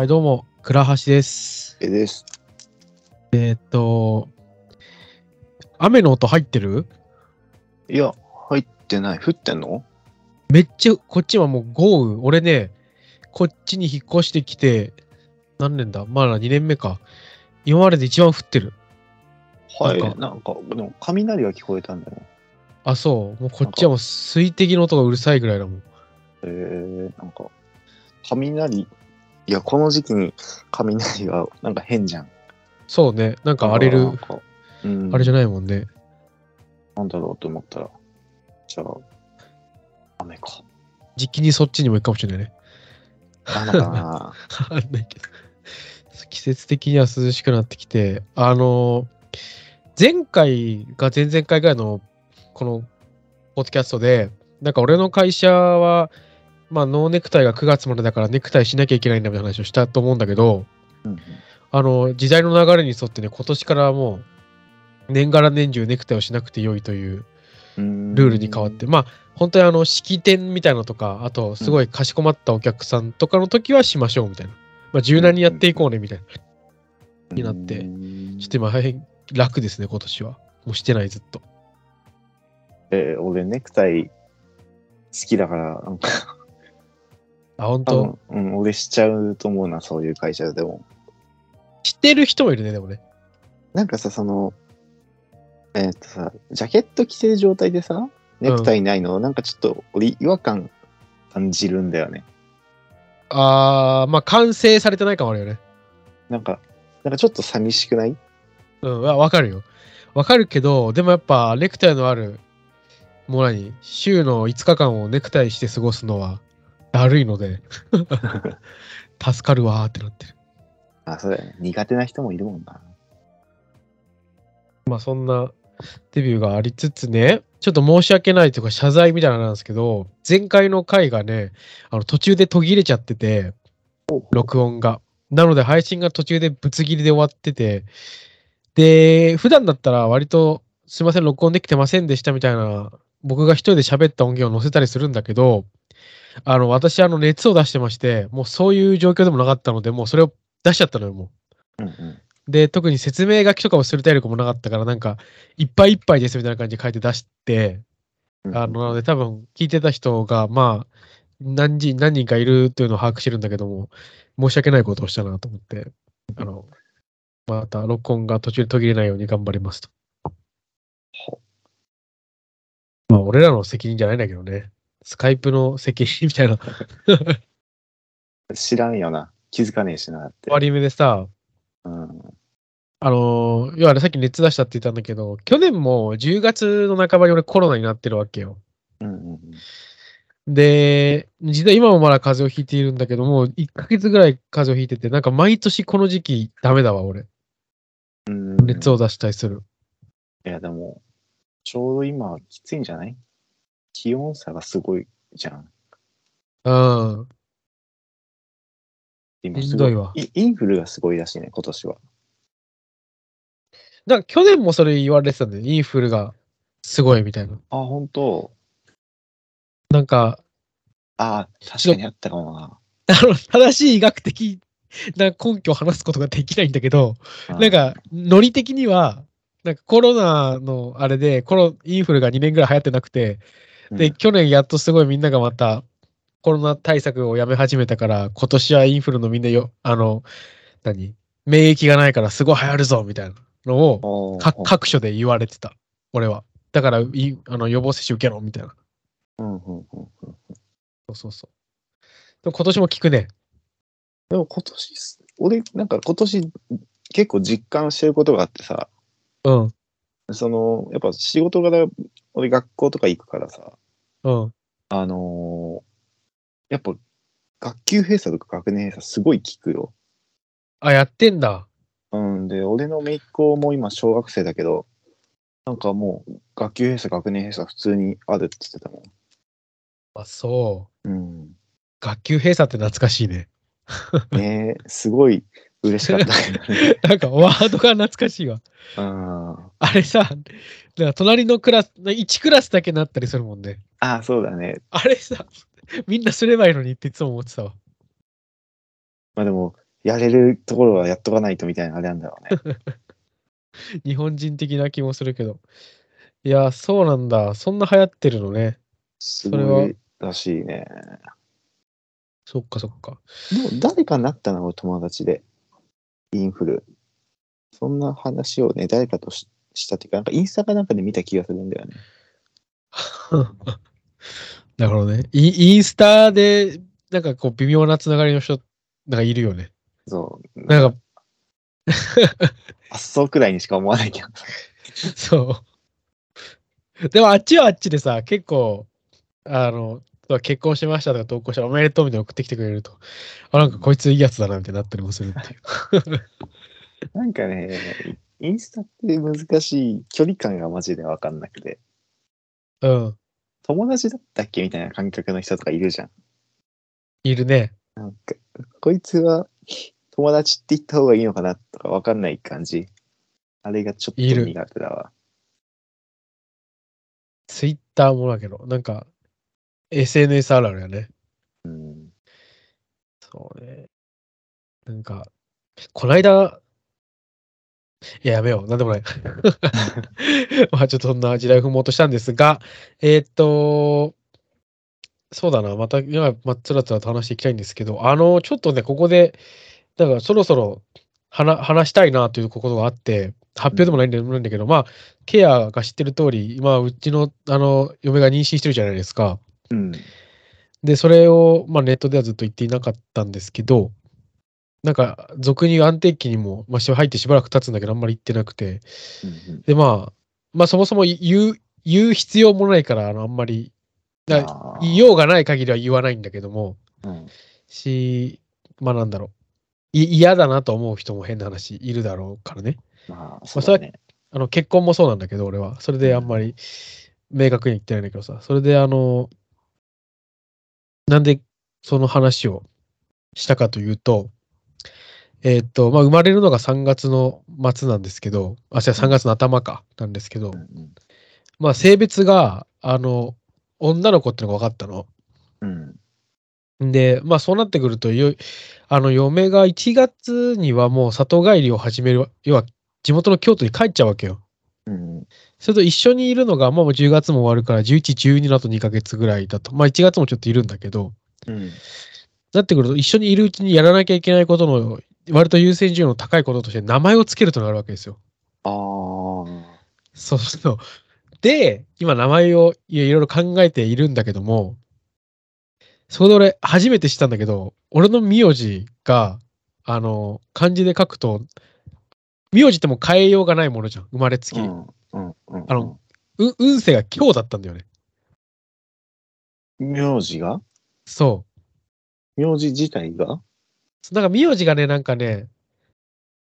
はい、どうも、倉橋です。えです。えーっと、雨の音入ってる？いや、入ってない。降ってんの？めっちゃ、こっちはもう豪雨。俺ね、こっちに引っ越してきて、何年だ？まだ2年目か。今までで一番降ってる。はい。なんかなんか、でも雷が聞こえたんだよ。あ、そう。もうこっちはもう水滴の音がうるさいぐらいだもん。えー、なんか、雷、いや、この時期に雷がなんか変じゃん。そうね。なんか荒れる、なんか、うん、あれじゃないもんね。なんだろうと思ったら、じゃあ、雨か。時期にそっちにも行くかもしれないね。なのかな わかんないけど。季節的には涼しくなってきて、あの、前回が前々回ぐらいのこのポッドキャストで、なんか俺の会社は、まあノーネクタイが9月までだからネクタイしなきゃいけないんだみたいな話をしたと思うんだけど、うんあの、時代の流れに沿ってね、今年からもう年がら年中ネクタイをしなくて良いといううん。ルールに変わって、まあ本当にあの式典みたいなのとかあとすごいかしこまったお客さんとかの時はしましょうみたいな、まあ柔軟にやっていこうねみたいな、になってうんちょっと今大変楽ですね今年は。もうしてないずっと。えー俺、ネクタイ好きだから、なんか、あ本多当分、うん、俺しちゃうと思うな、そういう会社でも。知ってる人もいるねでもね。なんかさ、その、えーっとさ、ジャケット着てる状態でさ、ネクタイないの、なんかちょっと俺違和感感じるんだよね。あーまあ完成されてない感もあるよね。なんか、なんかちょっと寂しくない？うんわわかるよ。わかるけどでもやっぱネクタイのあるもう何？週の5日間をネクタイして過ごすのはだるいので 助かるわーってなってるあ、そうだよね。苦手な人もいるもんな。まあそんなデビューがありつつね、ちょっと申し訳ないというか謝罪みたいなんですけど、前回の回がね、あの途中で途切れちゃってて、録音が。なので配信が途中でぶつ切りで終わってて、で、普段だったら割とすいません、録音できてませんでしたみたいな、僕が一人で喋った音源を載せたりするんだけど、あの、私、あの、熱を出してまして、もうそういう状況でもなかったので、もうそれを出しちゃったのよ、もう。うんうん。で、特に説明書きとかをする体力もなかったから、なんか、いっぱいいっぱいですみたいな感じで書いて出して、うんあの、なので多分聞いてた人が、まあ、何人、何人かいるというのを把握してるんだけども、申し訳ないことをしたなと思って、あの、また録音が途中で途切れないように頑張りますと。ほまあ、俺らの責任じゃないんだけどね。スカイプの責任みたいな知らんよな。気づかねえしなって終。わり目でさ、うん。あのー、要はねさっき熱出したって言ったんだけど、去年も10月の半ばに俺コロナになってるわけよ。うんうんうん。で、実は今もまだ風邪をひいているんだけども、1ヶ月ぐらい風邪をひいてて、なんか毎年この時期ダメだわ、俺。うん熱を出したりする。いや、でも、ちょうど今、きついんじゃない？気温差がすごいじゃん。うん。今しんどいわイインフルがすごいらしいね、今年は。だから去年もそれ言われてたんだよ。インフルがすごいみたいな。あ、本当なんか、あ確かにあったかもな。あの、正しい医学的な根拠を話すことができないんだけど、なんか、ノリ的には、なんかコロナのあれで、コロ、インフルが2年ぐらい流行ってなくて、うん、で、去年やっとすごいみんながまたコロナ対策をやめ始めたから、今年はインフルのみんなよ、あの、何？免疫がないからすごい流行るぞみたいなのを各所で言われてた、俺は。だからいあの予防接種受けろみたいな。うんうんうんうん。そうそうそう。でも今年も聞くね。でも今年す、俺、なんか今年結構実感してることがあってさ、うん。その、やっぱ仕事柄、俺学校とか行くからさ、うん。あのーやっぱ学級閉鎖とか学年閉鎖すごい効くよ。あ、やってんだ。うん、で、俺の姪っ子も今小学生だけど、なんかもう学級閉鎖、学年閉鎖普通にあるって言ってたもあ、そう。ん。うん。学級閉鎖って懐かしいね。ねえ、すごい嬉しかった。なんかワードが懐かしいわ。うん。あれさ、だから隣のクラス、1クラスだけなったりするもんね。ああ、そうだね。あれさ、みんなすればいいのにっていつも思ってたわ。まあでも、やれるところはやっとかないとみたいなあれなんだろうね。日本人的な気もするけど。いや、そうなんだ。そんな流行ってるのね。すそれはらしいね。そっかそっか。でも誰かなったな、俺友達で。インフル。そんな話をね、誰かとししたっていうか、なんかインスタかなんかで見た気がするんだよね。なるほどね。イインスタで、なんかこう、微妙なつながりの人、なんかいるよね。そう。なんか、あっそうくらいにしか思わないけど。そう。でもあっちはあっちでさ、結構、あの、結婚しましたとか投稿したらおめでとうみたいな送ってきてくれると、あ、なんかこいついいやつだなみたいになったりもするっていう。なんかね、インスタって難しい距離感がマジでわかんなくて、うん。友達だったっけみたいな感覚の人とかいるじゃん。いるね。なんか、こいつは友達って言った方がいいのかなとかわかんない感じ。あれがちょっといる苦手だわ。ツイッターもだけど、なんか、SNS あるあるよね。うん。そうね。なんか、こないだ、いや、やめよう。なんでもない。まあ、ちょっとそんな時代を踏もうとしたんですが、えーっと、そうだな。また、今、まあ、つらつらと話していきたいんですけど、あの、ちょっとね、ここで、だからそろそろ話話したいなということがあって、発表でもないんだないんだけど、まあ、ケアが知ってる通り、今、うちの、あの、嫁が妊娠してるじゃないですか。うん。で、それを、まあ、ネットではずっと言っていなかったんですけど、なんか、俗に安定期にも、まあ、し入ってしばらく経つんだけど、あんまり言ってなくて、うんで、まあ、まあ、そもそも言う、言う必要もないから、あの、あんまり、言いようがない限りは言わないんだけども、うんし、まあ、なんだろう。い嫌だなと思う人も変な話いるだろうからね。まあ、そうだね。あの、結婚もそうなんだけど、俺は。それであんまり明確に言ってないんだけどさ。それであの、なんでその話をしたかというと、えーっと、まあ、生まれるのが3月の末なんですけど、あ、違う、3月の頭か、なんですけどう、んまあ、性別が、あの、女の子ってのが分かったの。うん。うん。で、まあ、そうなってくると、よあの、嫁が1月にはもう里帰りを始める、要は、地元の京都に帰っちゃうわけよ。うん。それと一緒にいるのが、まあもう10月も終わるから、11、12のあと2ヶ月ぐらいだと。まあ1月もちょっといるんだけど、うん。なってくると、一緒にいるうちにやらなきゃいけないことの、割と優先順位の高いこととして、名前をつけるとなるわけですよ。ああ。そうそう。で、今名前をいろいろ考えているんだけども、そこで俺、初めて知ったんだけど、俺の名字が、あの、漢字で書くと、名字ってもう変えようがないものじゃん。生まれつき。うん。うん。うん。あの、う運勢が今日だったんだよね。名字が？そう。名字自体が？なんか名字がね、なんかね、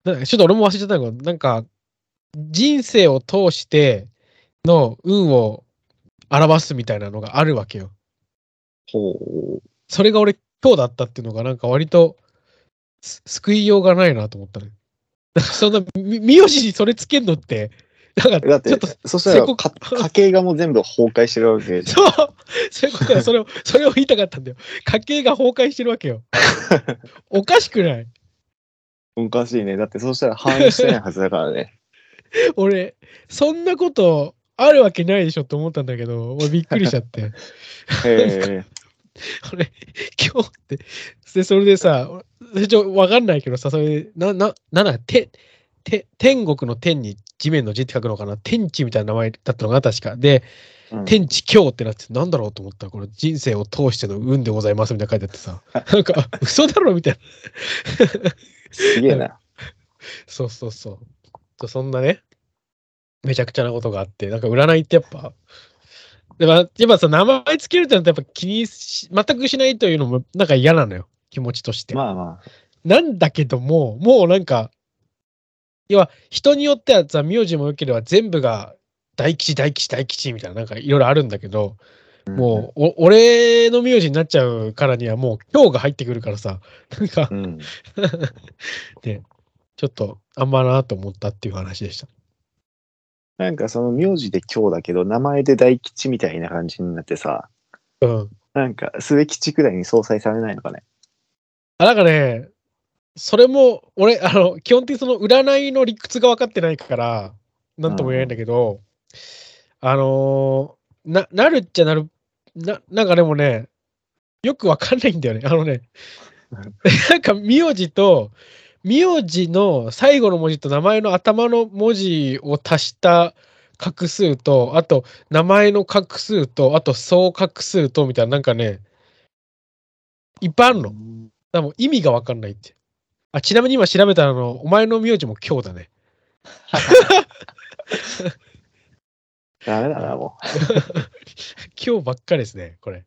なんかちょっと俺も忘れちゃったけど、なんか、人生を通しての運を表すみたいなのがあるわけよ。ほう。それが俺今日だったっていうのがなんか割とす救いようがないなと思ったね。そんな、み名字にそれつけんのって、なんかだってちょっと、、そしたら家計がもう全部崩壊してるわけ。そう、そういうことだ、それを、それを言いたかったんだよ。家計が崩壊してるわけよ。おかしくない？おかしいね。だってそうしたら反映してないはずだからね。俺、そんなことあるわけないでしょって思ったんだけど、俺びっくりしちゃって。へえ。俺、今日って、で、それでさ、ちょ、わかんないけどさ、それで、な、な、なんだ、て、て、天国の天に地面の字って書くのかな？天地みたいな名前だったのが確か。で、うん天地今日ってなって、なんだろうと思ったら、これ人生を通しての運でございますみたいな書いてあってさ、なんか、嘘だろみたいな。すげえな。そうそうそう。とそんなね、めちゃくちゃなことがあって、なんか占いってやっぱ、でもやっぱさ、名前つけるってのってやっぱ気にし、全くしないというのもなんか嫌なのよ、気持ちとして。まあまあ。なんだけども、もうなんか、要は人によってはさ、名字も良ければ全部が大吉、大吉、大吉みたいな、なんかいろいろあるんだけど、もう、お俺の名字になっちゃうからにはもう今日が入ってくるからさ、なんかう、ん。で、ちょっとあんまなと思ったっていう話でした。なんかその名字で今日だけど、名前で大吉みたいな感じになってさ、うん。なんか末吉くらいに相殺されないのかね。あ、なんかね、それも、俺、あの、基本的にその占いの理屈が分かってないから、なんとも言えないんだけど、あのーな、なるっちゃなる、な、なんかでもね、よく分かんないんだよね。あのね、なんか名字と、名字の最後の文字と名前の頭の文字を足した画数と、あと名前の画数と、あと総画数とみたいな、なんかね、いっぱいあるの。だからもう意味が分かんないって。あ、ちなみに今調べたらあの、お前の名字も今日だね。ダメだな、もう。今日ばっかりですね、これ。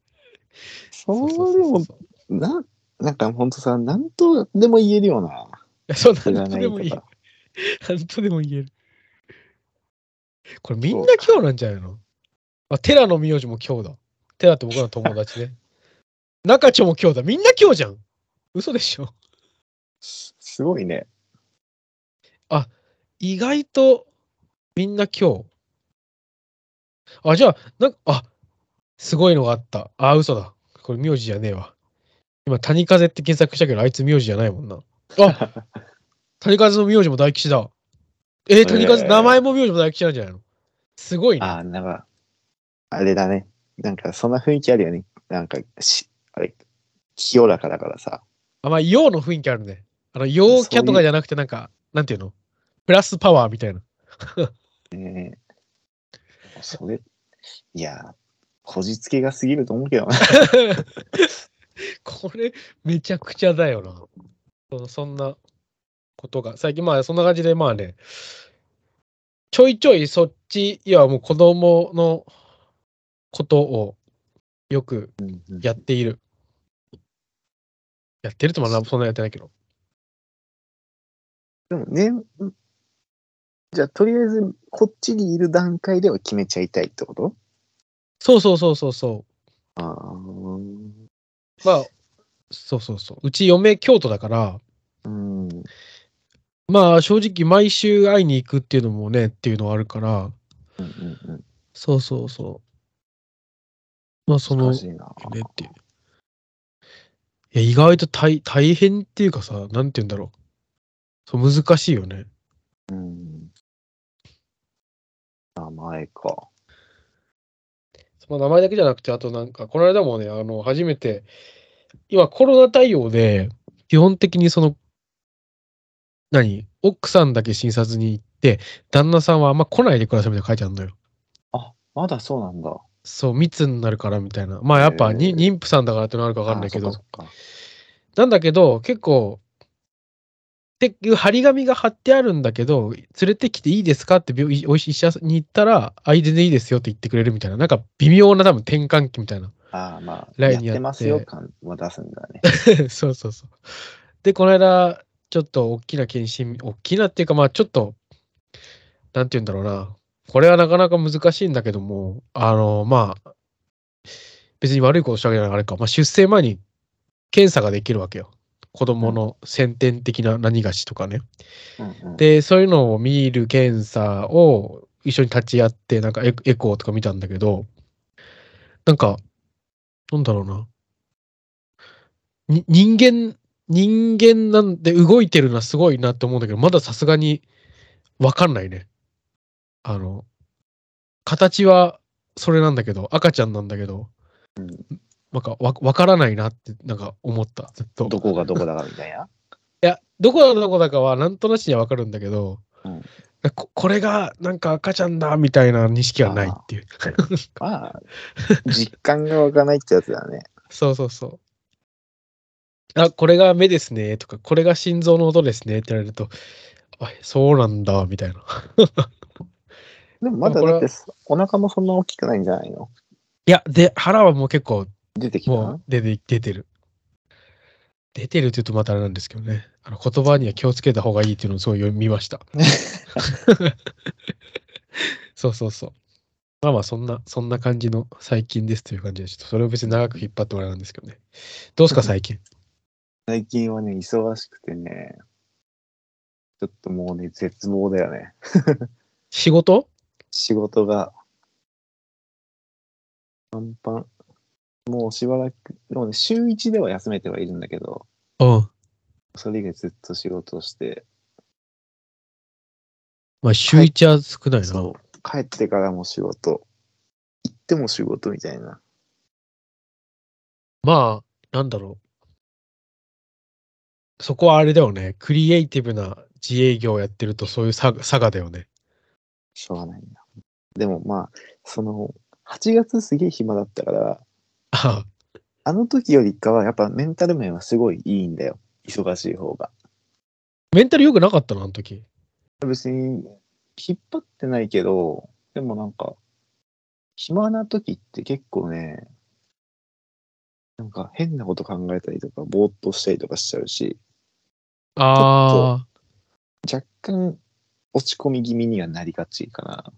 それも、な、なんかほんとさ、なんとでも言えるよな。そう、なんとでも言えるか。。なんとでも言える。これみんな今日なんじゃないの？あ、テラの名字も今日だ。テラって僕の友達ね。中町も今日だ。みんな今日じゃん。嘘でしょ？すすごいね。意外とみんな今日。あ、じゃあ、なんか、あ、すごいのがあった。あ、嘘だ。これ名字じゃねえわ。今、谷風って検索したけど、あいつ名字じゃないもんな。あ、谷風の名字も大吉だ。えー、谷風、えー名前も名字も大吉なんじゃないの？すごいね。あ、なんか、あれだね。なんかそんな雰囲気あるよね。なんか、し、あれ、清らかだからさ。あ、まあ、陽の雰囲気あるね。あの、陽キャとかじゃなくて、なんか、なんていうの？プラスパワーみたいな。ねえそれ、いや、こじつけが過ぎると思うけどな。これ、めちゃくちゃだよな。そのそんなことが。最近、まあ、そんな感じで、まあね、ちょいちょいそっち、いや、もう子供のことをよくうんうんやっている。やってるとまあ、そんなやってないけど。でもね、じゃあとりあえずこっちにいる段階では決めちゃいたいってこと？そうそうそうそうそう。ああ。まあ、そうそうそう。うち嫁京都だから、うん。まあ正直毎週会いに行くっていうのもねっていうのはあるから、うんうんうん。そうそうそう。まあその。ねっていう。いや、意外と大大変っていうかさ、なんて言うんだろう。そう難しいよね。うん。名前か。その名前だけじゃなくて、あとなんか、この間もね、あの、初めて、今コロナ対応で、基本的にその、何？奥さんだけ診察に行って、旦那さんはあんま来ないでくださいみたいな書いてあるのよ。あ、まだそうなんだ。そう、密になるからみたいな。まあやっぱに、妊婦さんだからってのあるか分かんないけどなんだけど、結構、っていう張り紙が貼ってあるんだけど、連れてきていいですかって病院お医者に行ったら、あ、全然いいですよって言ってくれるみたいな、なんか微妙な多分転換期みたいな。ああ、まあ、ラインにやってやってますよ感は出すんだね。そうそうそう。で、この間、ちょっと大きな検診、大きなっていうか、まあちょっと、なんて言うんだろうな。これはなかなか難しいんだけども、あの、まあ、別に悪いことしたわけじゃないあれか、まあ、出生前に検査ができるわけよ。子供の先天的な何がしとかね。うんうん、で、そういうのを見る検査を一緒に立ち会って、なんかエエコーとか見たんだけど、なんか、なんだろうな。に人間、人間なんで動いてるのはすごいなって思うんだけど、まださすがにわかんないね。あの、形はそれなんだけど、赤ちゃんなんだけど、うんなんかわわからないなってなんか思った、ずっと。どこがどこだかみたいな？いや、どこがどこだかはなんとなしにはわかるんだけど、うんここれがなんか赤ちゃんだみたいな認識はないっていう。まあ、実感が湧かないってやつだね。そうそうそう。あ、これが目ですねとか、これが心臓の音ですねって言われると、あ、そうなんだみたいな。でもまだだってお腹もそんな大きくないんじゃないの？いや、で、腹はもう結構、出てきた？出て出てる。出てるって言うとまたあれなんですけどね。あの言葉には気をつけた方がいいっていうのをすごい読みました。そうそうそう。まあまあ、そんな、そんな感じの最近ですという感じで、ちょっとそれを別に長く引っ張ってもらうんですけどね。どうですか、最近？最近はね、忙しくてね、ちょっともうね、絶望だよね。仕事？仕事が、パンパン。もうしばらく、でもね、週1では休めてはいるんだけど、うん。それ以外ずっと仕事をして、まあ、週一は少ないな。そう帰ってからも仕事、行っても仕事みたいな。まあ、なんだろう。そこはあれだよね。クリエイティブな自営業をやってるとそういう差差がだよね。しょうがないな。でもまあ、その、8月すげえ暇だったから、ああの時よりかはやっぱメンタル面はすごいいいんだよ。忙しい方が。メンタル良くなかったの？あの時。別に引っ張ってないけど、でもなんか、暇な時って結構ね、なんか変なこと考えたりとか、ぼーっとしたりとかしちゃうし、ああ、若干落ち込み気味にはなりがちかな。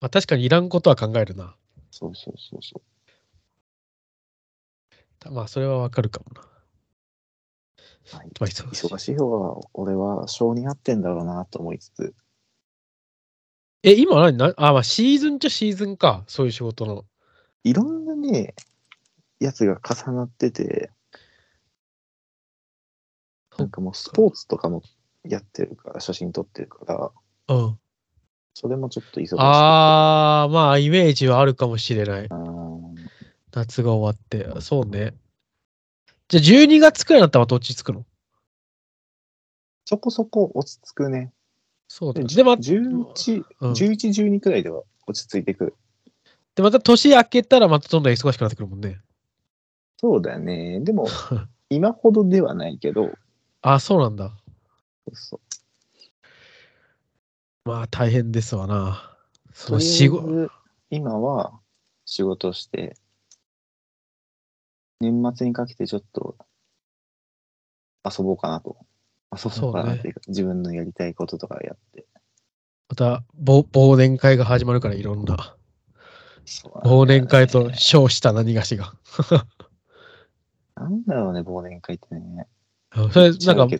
まあ、確かにいらんことは考えるな。そうそうそうそまあ、それはわかるかもな。う。はい、まあ、忙しい忙しい方が俺は性に合ってんだろうなと思いつつ、え、今何なあ、まあ、シーズンっちゃシーズンか。そういう仕事の。いろんなね、やつが重なってて、なんかもうスポーツとかもやってるから、写真撮ってるから、うん。それもちょっと忙しい。ああ、まあ、イメージはあるかもしれない。夏が終わって。そうね。じゃあ、12月くらいになったらどっちつくの？そこそこ落ち着くね。そうだ。でで、ま、11、うん11、12くらいでは落ち着いてくる。でまた年明けたらまたどんどん忙しくなってくるもんね。そうだよね。でも、今ほどではないけど、あ、そうなんだ。そうそうまあ、大変ですわな。その仕事。ず今は仕事して、年末にかけてちょっと遊ぼうかなと。遊ぼうかなっていうか、自分のやりたいこととかやって。また、忘忘年会が始まるから、いろんな。忘ね年会と称した何がしが。なんだろうね、忘年会ってね。それ、なんか。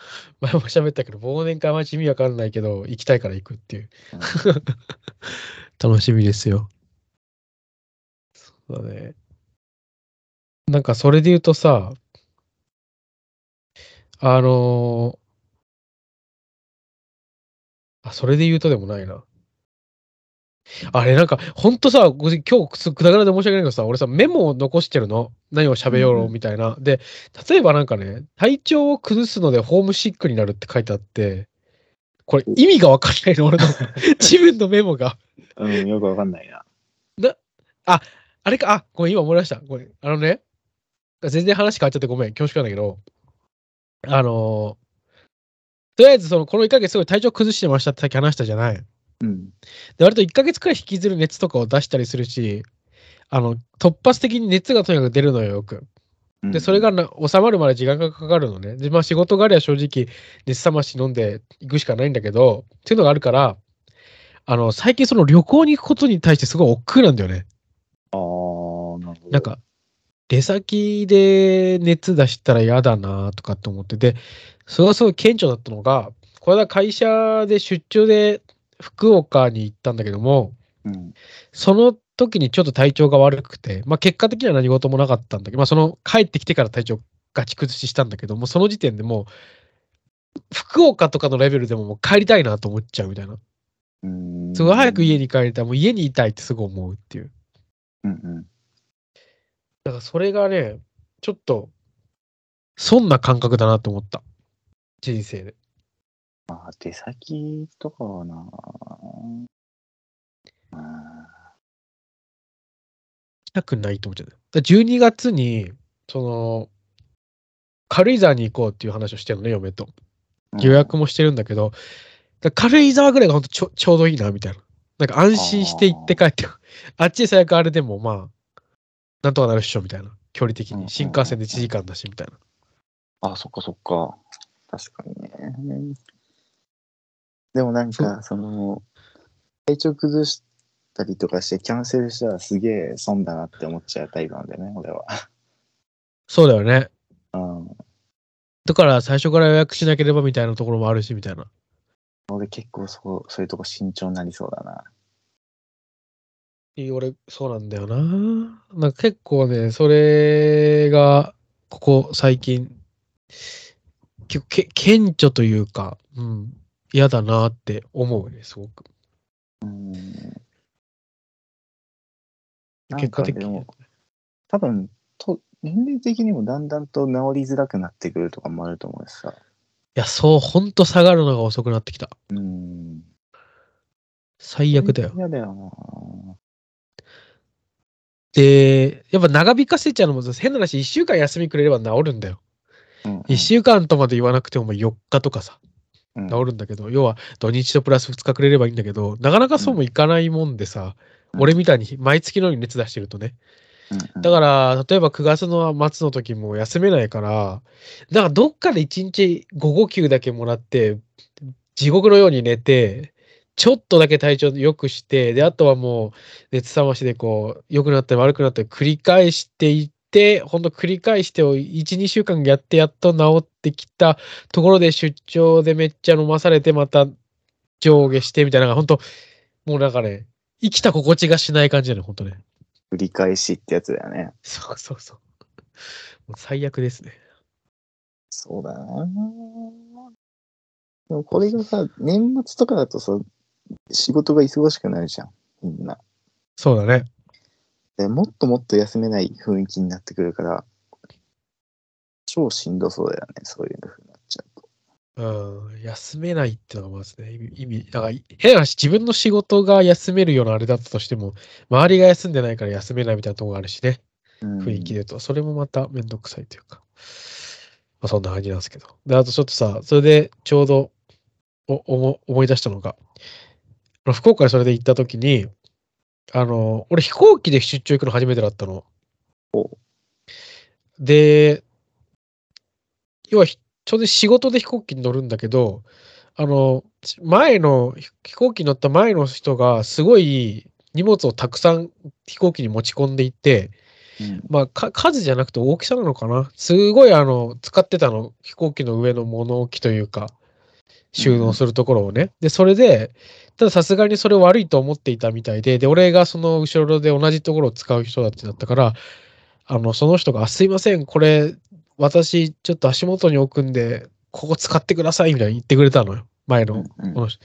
前も喋ったけど、忘年会は意味わかんないけど、行きたいから行くっていう。うん楽しみですよ。そうだね。なんかそれで言うとさ、あのーあ、それで言うとでもないな。あれなんか、ほんとさ、ご今日くだからで申し訳ないけどさ、俺さ、メモを残してるの。何を喋ろうんううんみたいな。で、例えばなんかね、体調を崩すのでホームシックになるって書いてあって、これ意味がわかんないの、俺の 自分のメモが。うん、よくわかんないな。あれか、あ、ごめん、今思い出した。ごめん。あのね、全然話変わっちゃってごめん、恐縮なんだけど、あのーとりあえずその、この1ヶ月すごい体調崩してましたってさっき話したじゃない。うん。で、割と1ヶ月くらい引きずる熱とかを出したりするし、あの、突発的に熱がとにかく出るのよ、よく。で、それがな収まるまで時間がかかるのね。で、まあ仕事がありゃ正直、熱冷まし飲んでいくしかないんだけど、っていうのがあるから、あの、最近その旅行に行くことに対してすごい億劫なんだよね。あー、なるほど。なんか、出先で熱出したら嫌だなとかって思ってて、それがすごい顕著だったのが、これは会社で出張で福岡に行ったんだけども、うん。その時にちょっと体調が悪くて、まあ結果的には何事もなかったんだけど、まあその帰ってきてから体調ガチ崩ししたんだけども、その時点でもう、福岡とかのレベルでももう帰りたいなと思っちゃうみたいな。すごい早く家に帰りたい。もう家にいたいってすごい思うっていう。うんうん。だからそれがね、ちょっと、そんな感覚だなと思った。人生で。まあ、出先とかはな。まあ行きたくないと思っちゃった。だから12月に、その、軽井沢に行こうっていう話をしてるのね、嫁と。予約もしてるんだけど、だから軽井沢ぐらいが本当ちょちょうどいいな、みたいな。なんか安心して行って帰って、あっちで最悪あれでもまあ、なんとかなるっしょ、みたいな。距離的うんうんうんに。新幹線で1時間だし、みたいな。あ、そっかそっか。確かにね。でもなんか、その、体調崩したりとかしてキャンセルしたらすげえ損だなって思っちゃうタイプなんだよね、俺は。そうだよね。うん。だから最初から予約しなければみたいなところもあるし、みたいな。俺結構そう、そういうとこ慎重になりそうだな。俺、そうなんだよな。なんか結構ね、それが、ここ最近、結構け顕著というか、うん、嫌だなって思うね、すごく。うん。なん結果的に多分と、年齢的にもだんだんと治りづらくなってくるとかもあると思うしさ。いや、そう、ほんと下がるのが遅くなってきた。うん。最悪だよ。嫌だよで、やっぱ長引かせちゃうのもさ変な話、1週間休みくれれば治るんだよ。な。うん、1週間とまで言わなくても4日とかさ、うん治るんだけど、要は土日とプラス2日くれればいいんだけど、なかなかそうもいかないもんでさ、うん。俺みたいに毎月のように熱出してるとね。うんだから、例えば9月の末の時も休めないから、だからどっかで1日午後休だけもらって、地獄のように寝て、ちょっとだけ体調良くして、で、あとはもう熱冷ましでこう、良くなったり悪くなったり繰り返していって、ほんと繰り返してを1、2週間やってやっと治ってきたところで出張でめっちゃ飲まされて、また上下してみたいなのが、ほんと、もうなんかね、生きた心地がしない感じだね、ほんとね。繰り返しってやつだよね。そうそうそう。もう最悪ですね。そうだな。でもこれがさ、年末とかだとさ、仕事が忙しくなるじゃん、みんな。そうだね。でもっともっと休めない雰囲気になってくるから、超しんどそうだよね、そういう風になっちゃうと。うん、休めないっていうのがまずね、意味、だから変な話、自分の仕事が休めるようなあれだったとしても、周りが休んでないから休めないみたいなところがあるしね、うん雰囲気で言うと、それもまためんどくさいというか、まあそんな感じなんですけど。で、あとちょっとさ、それでちょうどお思思い出したのが、福岡にそれで行った時に、あの、俺飛行機で出張行くの初めてだったの。おで、要はひちょうど仕事で飛行機に乗るんだけど、あの、前の、ひ飛行機に乗った前の人が、すごい荷物をたくさん飛行機に持ち込んでいって、うんまあ、か数じゃなくて大きさなのかな。すごいあの、使ってたの、飛行機の上の物置というか、収納するところをね。で、それで、たださすがにそれ悪いと思っていたみたいで、で、俺がその後ろで同じところを使う人だってだったから、あの、その人が、あすいません、これ、私、ちょっと足元に置くんで、ここ使ってください、みたいに言ってくれたのよ。前のうんこの人。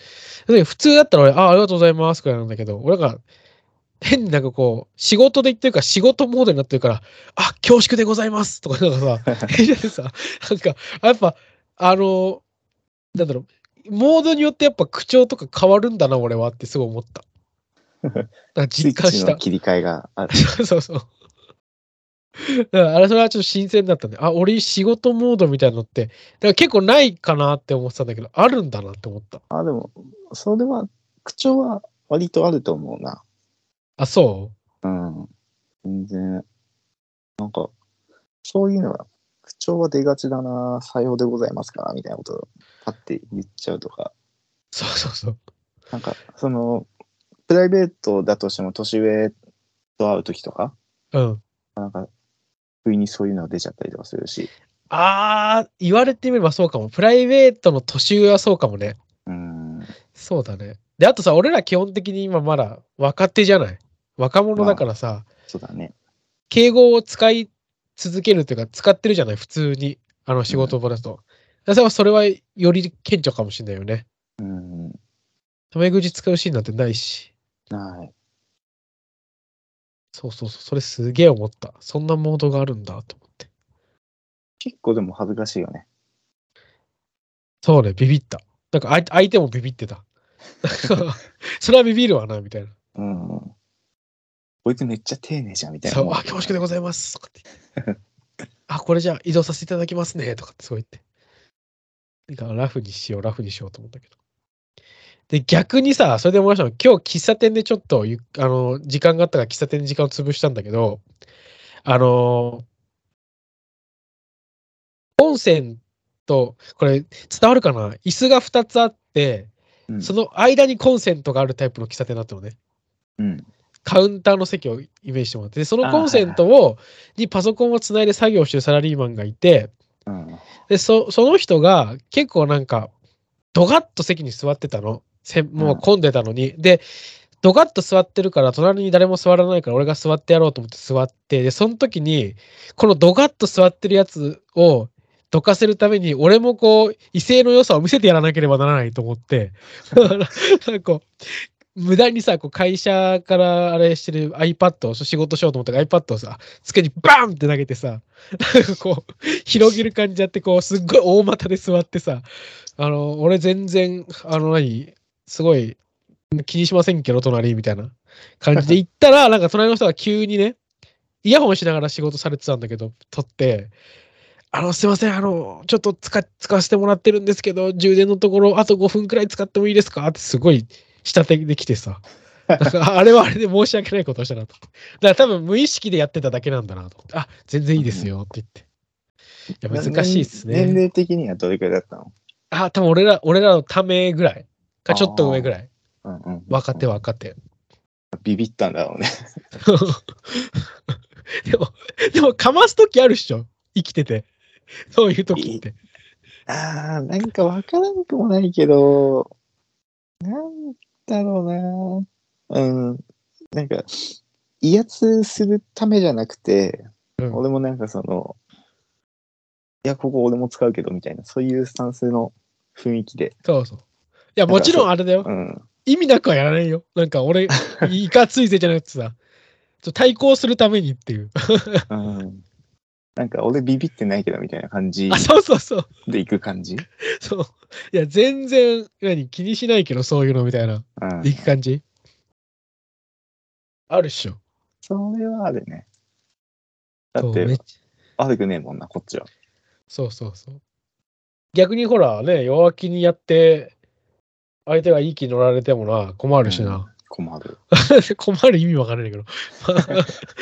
で普通だったら俺、あありがとうございます、くらいなんだけど、俺が、変になんかこう、仕事で言ってるから、仕事モードになってるから、あ、恐縮でございますとか、なんかさ、変じゃないさ、なんか、やっぱ、あの、なんだろう、モードによってやっぱ口調とか変わるんだな、俺はってすごい思った。なんかスイッ実感した。切り替えがある。そうそうそう。だからあれ、それはちょっと新鮮だったね。あ、俺仕事モードみたいなのって、だから結構ないかなって思ってたんだけど、あるんだなって思った。あ、でも、それは、口調は割とあると思うな。あ、そう？ん。全然、なんか、そういうのは、口調は出がちだな、さようでございますか、みたいなことをパッて言っちゃうとか、うそうそうそう。なんか、その、プライベートだとしても年上と会うときとか、うん。不意にそういうのが出ちゃったりとかするし、あー、言われてみればそうかも。プライベートの年上はそうかもね。うん、そうだね。で、あとさ、俺ら基本的に今まだ若手じゃない？若者だからさ、そうだね。敬語を使い続けるというか、使ってるじゃない、普通に。あの仕事場だと。だからそれはより顕著かもしれないよね。うん、タメ口使うシーンなんてないし。ない。そうそうそう、それすげえ思った。そんなモードがあるんだと思って。結構でも恥ずかしいよね。そうね、ビビった。なんか相相手もビビってた。それはビビるわな、みたいな。うん。こいつめっちゃ丁寧じゃん、みたいな。そう、あ、恐縮でございます。とかって。あ、これじゃあ移動させていただきますね。とかってそう言って。なんかラフにしよう、ラフにしようと思ったけど。で、逆にさ、それで思いましたの今日喫茶店でちょっとゆあの時間があったから喫茶店に時間を潰したんだけど、あのコンセント、これ伝わるかな？椅子が2つあって、うんその間にコンセントがあるタイプの喫茶店だったのね。うん。カウンターの席をイメージしてもらって、でそのあコンセントを、にパソコンをつないで作業してるサラリーマンがいて、うん。で、そその人が結構なんか、ドガッと席に座ってたの。せもう混んでたのに。で、ドガッと座ってるから、隣に誰も座らないから、俺が座ってやろうと思って座って、で、その時に、このドガッと座ってるやつを、どかせるために、俺もこう、威勢の良さを見せてやらなければならないと思って、なんか無駄にさ、こう会社からあれしてる iPad を仕事しようと思ったから iPad をさ、机にバーンって投げてさ、なんかこう、広げる感じやって、こう、すっごい大股で座ってさ、あの、俺全然、あの何、すごい気にしませんけど、隣みたいな感じで行ったら、なんか隣の人が急にね、イヤホンしながら仕事されてたんだけど、撮って、あの、すいません、あの、ちょっと使使わせてもらってるんですけど、充電のところ、あと5分くらい使ってもいいですか？ってすごい下手できてさ。あれはあれで申し訳ないことをしたなと。だから多分無意識でやってただけなんだなと。あ、全然いいですよって言って。いや、難しいっすね。年齢的にはどれくらいだったの？あ、多分俺ら、俺らのためぐらい。か、ちょっと上ぐらい。うんうん。若手若手。ビビったんだろうね。でも、でも、かますときあるっしょ生きてて。そういうときって。ああ、なんかわからんくもないけど、なんだろうな。うん。なんか、威圧するためじゃなくて、うん俺もなんかその、いや、ここ俺も使うけどみたいな、そういうスタンスの雰囲気で、そうそう。いや、もちろんあれだよう。ん。意味なくはやらないよ。なんか俺、いかついぜじゃなくてさ、ちょ対抗するためにっていう。うん。なんか俺ビビってないけどみたいな感じあ、そうそうそう。で行く感じ？そう。いや、全然、何、気にしないけど、そういうのみたいな、うん。行く感じ？あるっしょ。それはあるね。だっそうめてっ、ちゃ悪くねえもんな、こっちは。そうそうそう。逆にほら、ね、弱気にやって、相手がいい気に乗られてもな、困るしうんな。困る。困る意味わからないけど。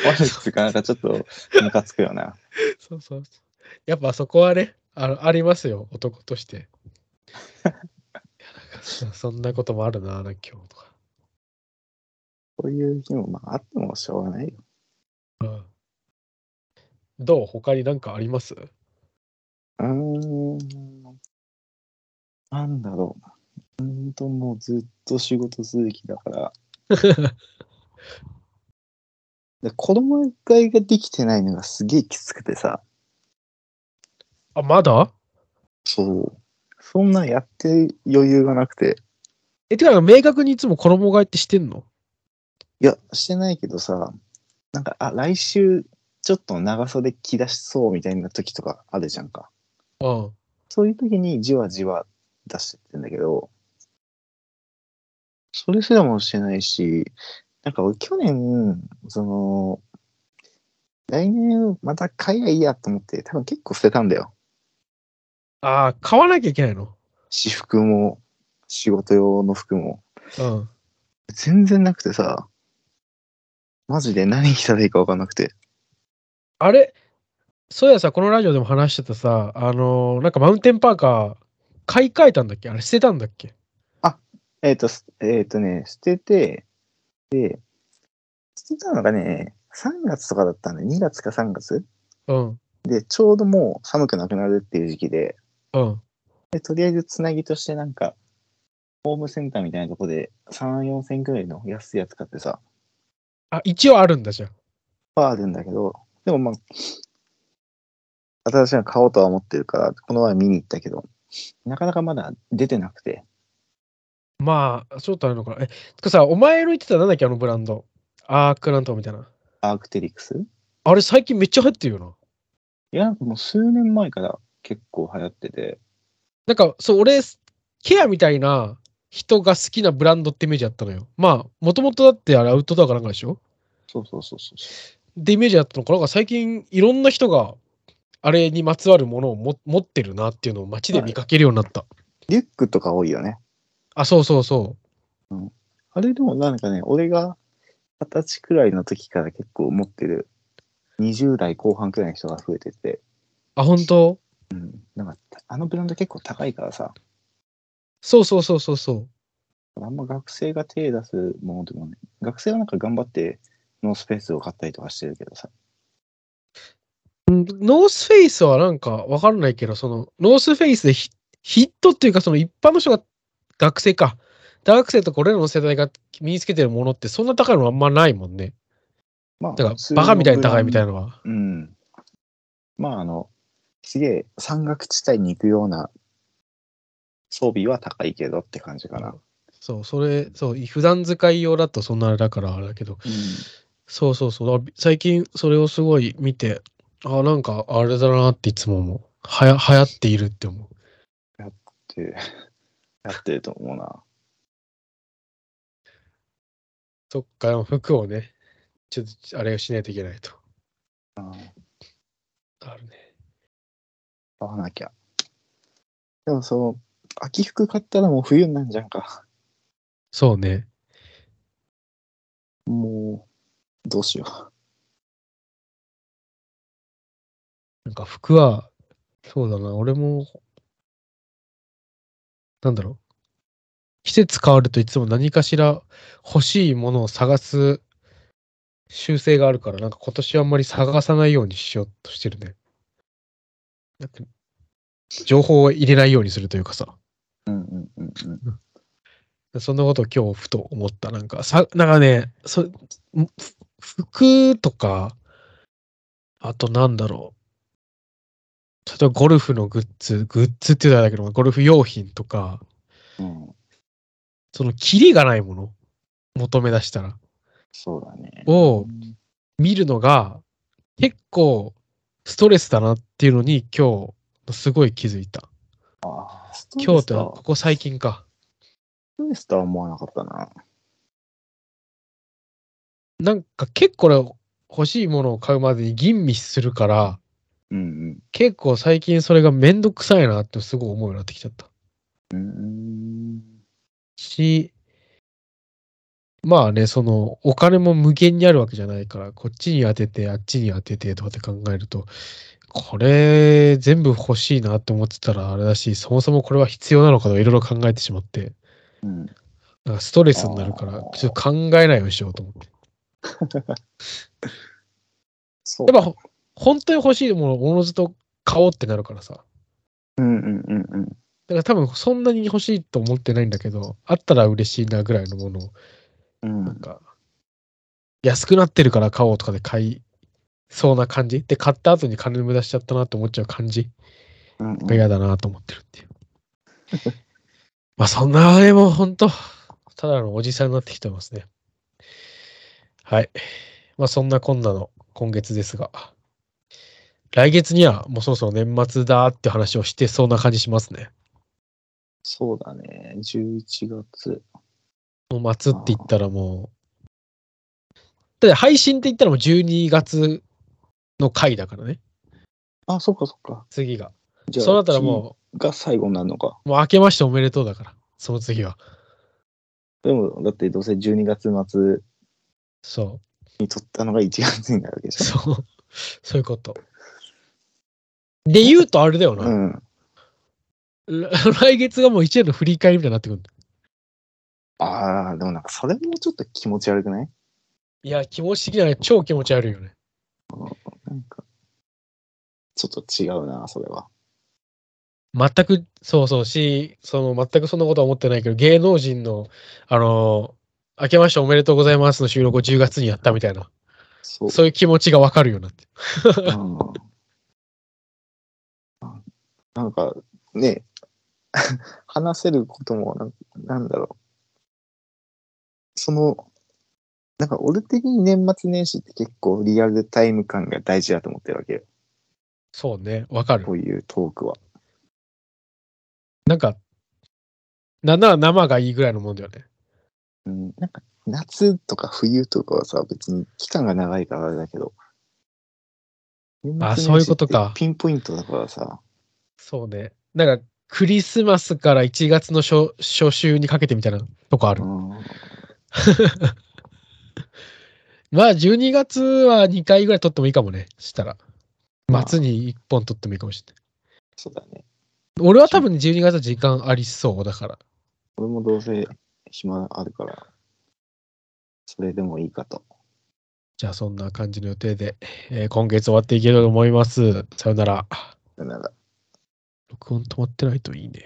悪いっつうか、なんかちょっとムカつくよな。そうそう。やっぱそこはね、あのありますよ、男として。そそんなこともあるな、な今日とか。こういう日もまああってもしょうがないよ。うん、どう？他になんかあります？うーん。なんだろう。うーんともうずっと仕事続きだから。で子供がいができてないのがすげえきつくてさ。あ、まだ？そう。そんなんやって余裕がなくて。え、てか、明確にいつも衣替えってしてんの？いや、してないけどさ、なんか、あ、来週ちょっと長袖着出しそうみたいな時とかあるじゃんか。うん。そういう時にじわじわ出してってんだけど、それすらもしてないし、なんか俺去年、その、来年また買いゃいいやと思って、多分結構捨てたんだよ。ああ、買わなきゃいけないの？私服も、仕事用の服も。うん。全然なくてさ、マジで何着たらいいか分かんなくて。あれ？そうやさ、このラジオでも話してたさ、あのーなんかマウンテンパーカー、買い替えたんだっけ？あれ捨てたんだっけ？えっ、と、すえっ、とね、捨てて、で、捨てたのがね、3月とかだったんで、2月か3月？うん。で、ちょうどもう寒くなくなるっていう時期で、うん。でとりあえずつなぎとしてなんか、ホームセンターみたいなとこで3、4千くらいの安いやつ買ってさ、あ、一応あるんだじゃん。はあるんだけど、でもまあ、新しいの買おうとは思ってるから、この前見に行ったけど、なかなかまだ出てなくて、まあ、ちょっとあるのかな。え、つかさ、お前の言ってたなんだっけあのブランド。アークなんとかみたいな。アークテリクス？あれ最近めっちゃ流行ってるよな。いや、なんかもう数年前から結構流行ってて、なんか、そう、俺、ケアみたいな人が好きなブランドってイメージあったのよ。まあ、もともとだってあれアウトドアかなんかでしょ？そうそうそうそうそで、イメージあったのか、なんか最近いろんな人があれにまつわるものをも持ってるなっていうのを街で見かけるようになった。う。リュックとか多いよね。あ、そうそうそあれでもなんかね、俺が二十歳くらいの時から結構持ってる。20代後半くらいの人が増えてて、う。あ、本当？なんかあのブランド結構高いからさ、そうそうそうそうそう。あんま学生が手出すものでもね、学生はなんか頑張ってノースフェイスを買ったりとかしてるけどさ、うんノースフェイスはなんかわかんないけど、そのノースフェイスでヒヒットっていうか、その一般の人が学生か。大学生とか俺らの世代が身につけてるものってそんな高いのあんまないもんね。まあ、だからバカみたいに高いみたいな。なのは。うん。まああの、すげえ山岳地帯に行くような装備は高いけどって感じかな。そう、それ、そう、普段使い用だとそんなあれだからあれだけど、そうそうそう。だから最近それをすごい見て、あ、なんかあれだなっていつも思う。はや、流行っているって思う。って、やってると思うな。そっか、服をね、ちょっとあれをしないといけないと。うん。あるね。買わなきゃ。でもそう、秋服買ったらもう冬になんじゃんか。そうね。もう、どうしよなんか服は、そうだな、俺も、なんだろう。季節変わるといつも何かしら欲しいものを探す習性があるから、なんか今年はあんまり探さないようにしようとしてるね。なんか情報を入れないようにするというかさ。う。うんうんうんうん。そんなことを今日ふと思った。なんか、さ、なんかね、そ、服とか、あとなんだろう。例えばゴルフのグッズ、グッズって言うとあれだけど、ゴルフ用品とか、うん、そのキリがないもの、求め出したら、そうだね。をうん見るのが結構ストレスだなっていうのに今日、すごい気づいた。あ今日ってここ最近か。ストレスとは思わなかったな。なんか結構ね欲しいものを買うまでに吟味するから、うん結構最近それがめんどくさいなってすごい思うようになってきちゃった。うん。うん。し、まあね、そのお金も無限にあるわけじゃないから、こっちに当てて、あっちに当ててとかって考えると、これ全部欲しいなって思ってたらあれだし、そもそもこれは必要なのかとかいろいろ考えてしまって、うん。なんかストレスになるから、ちょっと考えないようにしようと思って。そう。やっぱほ本当に欲しいものをおのずと買おうってなるからさ。うんうんうんうん。だから多分そんなに欲しいと思ってないんだけど、あったら嬉しいなぐらいのものを、うんなんか、安くなってるから買おうとかで買いそうな感じ？で、買った後に金無駄しちゃったなって思っちゃう感じ？うんが嫌だなと思ってるっていう。まあそんなでも本当ただのおじさんになってきてますね。はい。まあそんなこんなの今月ですが、来月にはもうそろそろ年末だって話をしてそうな感じしますね。そうだね。11月。もう末って言ったらもう、だって配信って言ったらもう12月の回だからね、あ、そっかそっか。次が。じゃあ、そうだったらもう。が最後になるのか。う、もう明けましておめでとうだから、その次は。でも、だってどうせ12月末そに撮ったのが1月になるわけう、じそう、そういうこと。で言うとあれだよな。うん。ら 来月がもう1年の振り返りみたいになってくる。ああ、でもなんかそれもちょっと気持ち悪くない？いや、気持ち的には超気持ち悪いよね。なんか、ちょっと違うな、それは。全く、そうそうし、その、全くそんなことは思ってないけど、芸能人の、あの、明けましておめでとうございますの収録を10月にやったみたいな、そう。そういう気持ちがわかるようになって。うんなんかね、話せることもなん、なんだろう。その、なんか俺的に年末年始って結構リアルタイム感が大事だと思ってるわけよ。そうね、わかるこ。ういうトークは。なんか、なんなら生がいいぐらいのもんだよね。うん、なんか夏とか冬とかはさ、別に期間が長いからあれだけど。あそういうことかピンポイントだからさ。そうね。なんか、クリスマスから1月の初初週にかけてみたいなとこある。うん、まあ、12月は2回ぐらい撮ってもいいかもね。したら。まあ末に1本撮ってもいいかもしれない。そうだね。俺は多分12月は時間ありそうだから。俺もどうせ暇あるから、それでもいいかと。じゃあそんな感じの予定で、えー今月終わっていけると思います。さよなら。さよなら。録音止まってないといいね。